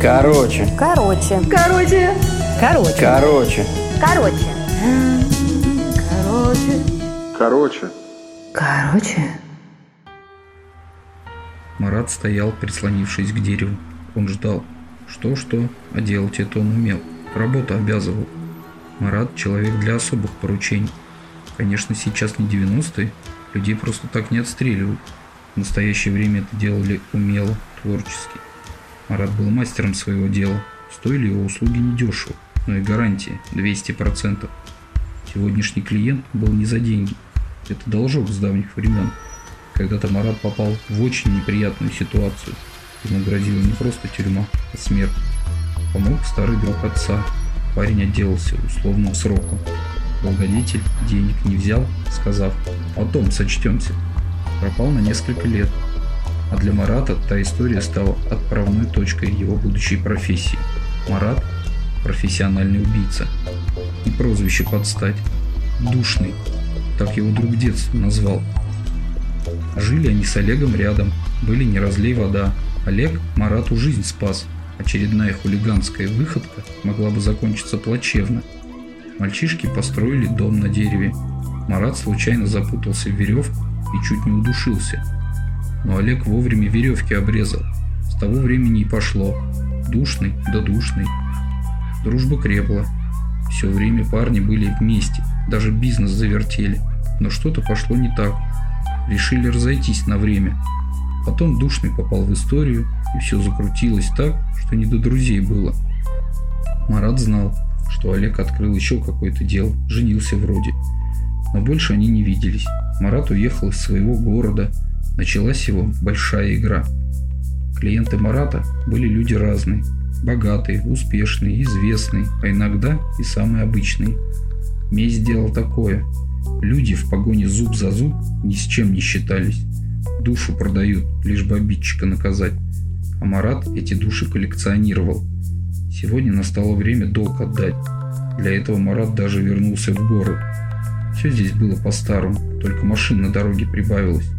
Короче. Короче. Короче. Короче. Короче. Короче. Короче. Короче. Короче. Марат стоял, прислонившись к дереву. Он ждал. Что-что, а делать это он умел. Работа обязывал. Марат – человек для особых поручений. Конечно, сейчас не 90-е, людей просто так не отстреливают. В настоящее время это делали умело, творчески. Марат был мастером своего дела. Стоили его услуги недешево, но и гарантия 200%. Сегодняшний клиент был не за деньги. Это должок с давних времен. Когда-то Марат попал в очень неприятную ситуацию. Ему грозила не просто тюрьма, а смерть. Помог старый друг отца. Парень отделался условным сроком. Благодетель денег не взял, сказав «потом сочтемся». Пропал на несколько лет. А для Марата та история стала отправной точкой его будущей профессии. Марат – профессиональный убийца. И прозвище подстать – Душный. Так его друг детства назвал. Жили они с Олегом рядом, были не разлей вода. Олег Марату жизнь спас. Очередная хулиганская выходка могла бы закончиться плачевно. Мальчишки построили дом на дереве. Марат случайно запутался в веревку и чуть не удушился. Но Олег вовремя веревки обрезал. С того времени и пошло. Душный да душный. Дружба крепла. Все время парни были вместе, даже бизнес завертели. Но что-то пошло не так. Решили разойтись на время. Потом Душный попал в историю, и все закрутилось так, что не до друзей было. Марат знал, что Олег открыл еще какое-то дело, женился вроде. Но больше они не виделись. Марат уехал из своего города. Началась его большая игра. Клиенты Марата были люди разные. Богатые, успешные, известные, а иногда и самые обычные. Месть сделал такое. Люди в погоне зуб за зуб ни с чем не считались. Душу продают, лишь бы обидчика наказать. А Марат эти души коллекционировал. Сегодня настало время долг отдать. Для этого Марат даже вернулся в город. Все здесь было по-старому, только машин на дороге прибавилось.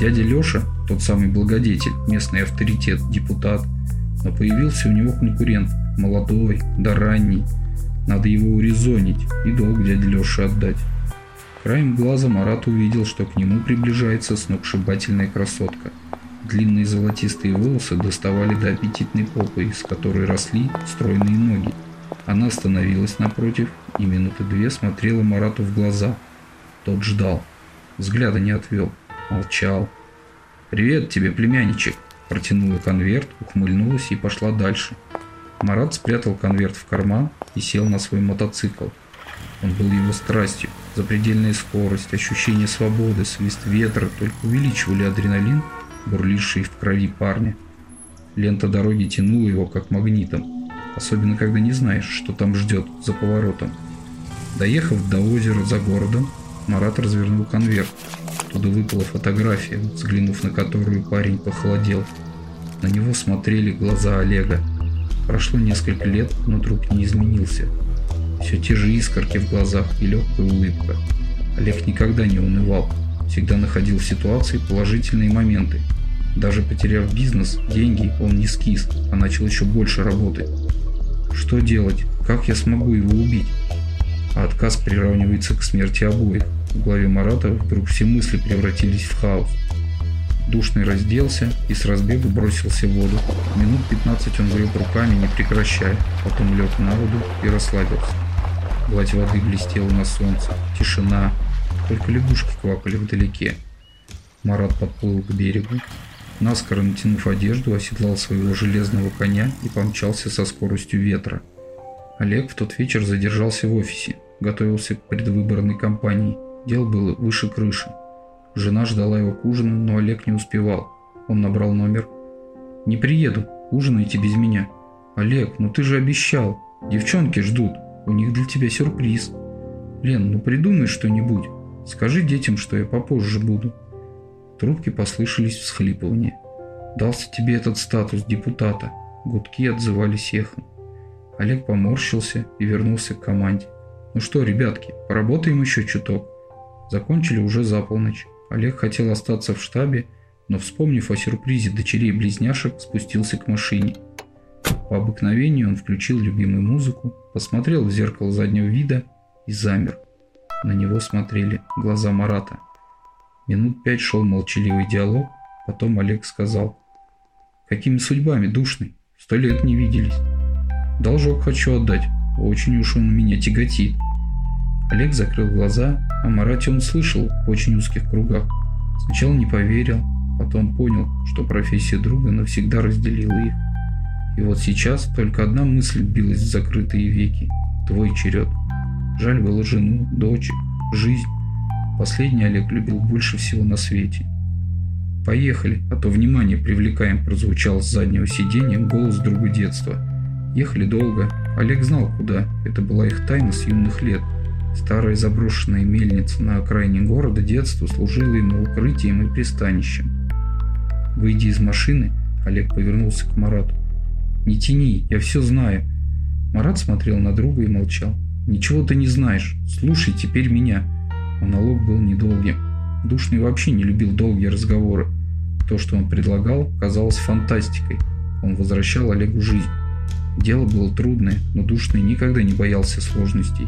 Дядя Леша, тот самый благодетель, местный авторитет, депутат, но появился у него конкурент, молодой, да ранний. Надо его урезонить и долг дяде Леше отдать. Краем глаза Марат увидел, что к нему приближается сногсшибательная красотка. Длинные золотистые волосы доставали до аппетитной попы, из которой росли стройные ноги. Она остановилась напротив и минуты две смотрела Марату в глаза. Тот ждал. Взгляда не отвел. Молчал. «Привет тебе, племянничек!» Протянула конверт, ухмыльнулась и пошла дальше. Марат спрятал конверт в карман и сел на свой мотоцикл. Он был его страстью. Запредельная скорость, ощущение свободы, свист ветра только увеличивали адреналин, бурливший в крови парня. Лента дороги тянула его как магнитом, особенно когда не знаешь, что там ждет за поворотом. Доехав до озера за городом, Марат развернул конверт. Туда выпала фотография, взглянув на которую парень похолодел. На него смотрели глаза Олега. Прошло несколько лет, но друг не изменился. Все те же искорки в глазах и легкая улыбка. Олег никогда не унывал, всегда находил в ситуации положительные моменты. Даже потеряв бизнес, деньги, он не скис, а начал еще больше работать. Что делать? Как я смогу его убить? А отказ приравнивается к смерти обоих. В голове Марата вдруг все мысли превратились в хаос. Душный разделся и с разбегу бросился в воду. Минут 15 он греб руками, не прекращая, потом лег на воду и расслабился. Гладь воды блестела на солнце. Тишина. Только лягушки квакали вдалеке. Марат подплыл к берегу. Наскоро натянув одежду, оседлал своего железного коня и помчался со скоростью ветра. Олег в тот вечер задержался в офисе, готовился к предвыборной кампании. Дел было выше крыши. Жена ждала его к ужину, но Олег не успевал. Он набрал номер. «Не приеду, ужинайте без меня». «Олег, ну ты же обещал. Девчонки ждут». У них для тебя сюрприз. Лен, ну придумай что-нибудь. Скажи детям, что я попозже буду. В трубке послышались всхлипывания. Дался тебе этот статус депутата. Гудки отзывались эхом. Олег поморщился и вернулся к команде. Ну что, ребятки, поработаем еще чуток. Закончили уже за полночь. Олег хотел остаться в штабе, но, вспомнив о сюрпризе дочерей-близняшек, спустился к машине. По обыкновению он включил любимую музыку, посмотрел в зеркало заднего вида и замер. На него смотрели глаза Марата. Минут пять шел молчаливый диалог, потом Олег сказал. «Какими судьбами, душный? Сто лет не виделись. Должок хочу отдать, очень уж он меня тяготит». Олег закрыл глаза, о Марате он слышал в очень узких кругах. Сначала не поверил, потом понял, что профессия друга навсегда разделила их. И вот сейчас только одна мысль билась в закрытые веки. Твой черед. Жаль было жену, дочь, жизнь. Последний Олег любил больше всего на свете. «Поехали, а то внимание привлекаем», прозвучал с заднего сиденья голос друга детства. Ехали долго. Олег знал, куда. Это была их тайна с юных лет – Старая заброшенная мельница на окраине города детства служила ему укрытием и пристанищем. Выйдя из машины, Олег повернулся к Марату. «Не тяни, я все знаю». Марат смотрел на друга и молчал. «Ничего ты не знаешь. Слушай теперь меня». Монолог был недолгим. Душный вообще не любил долгие разговоры. То, что он предлагал, казалось фантастикой. Он возвращал Олегу жизнь. Дело было трудное, но Душный никогда не боялся сложностей.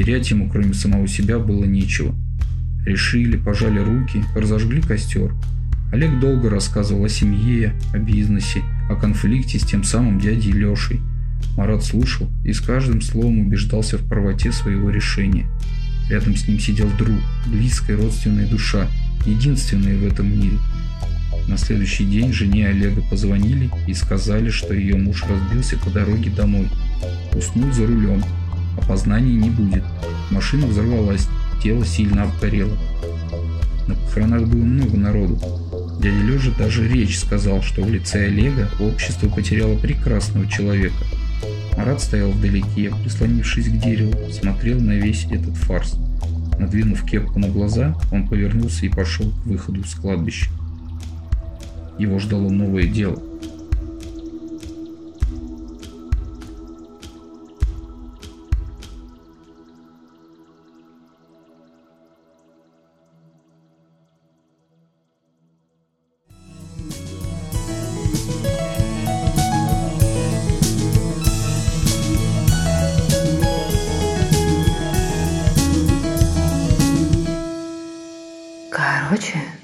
Терять ему, кроме самого себя, было нечего. Решили, пожали руки, разожгли костер. Олег долго рассказывал о семье, о бизнесе, о конфликте с тем самым дядей Лешей. Марат слушал и с каждым словом убеждался в правоте своего решения. Рядом с ним сидел друг, близкая родственная душа, единственная в этом мире. На следующий день жене Олега позвонили и сказали, что ее муж разбился по дороге домой. Уснул за рулем, Опознаний не будет. Машина взорвалась, тело сильно обгорело. На похоронах было много народу. Дядя Лежа даже речь сказал, что в лице Олега общество потеряло прекрасного человека. Марат стоял вдалеке, прислонившись к дереву, смотрел на весь этот фарс. Надвинув кепку на глаза, он повернулся и пошел к выходу с кладбища. Его ждало новое дело. Короче,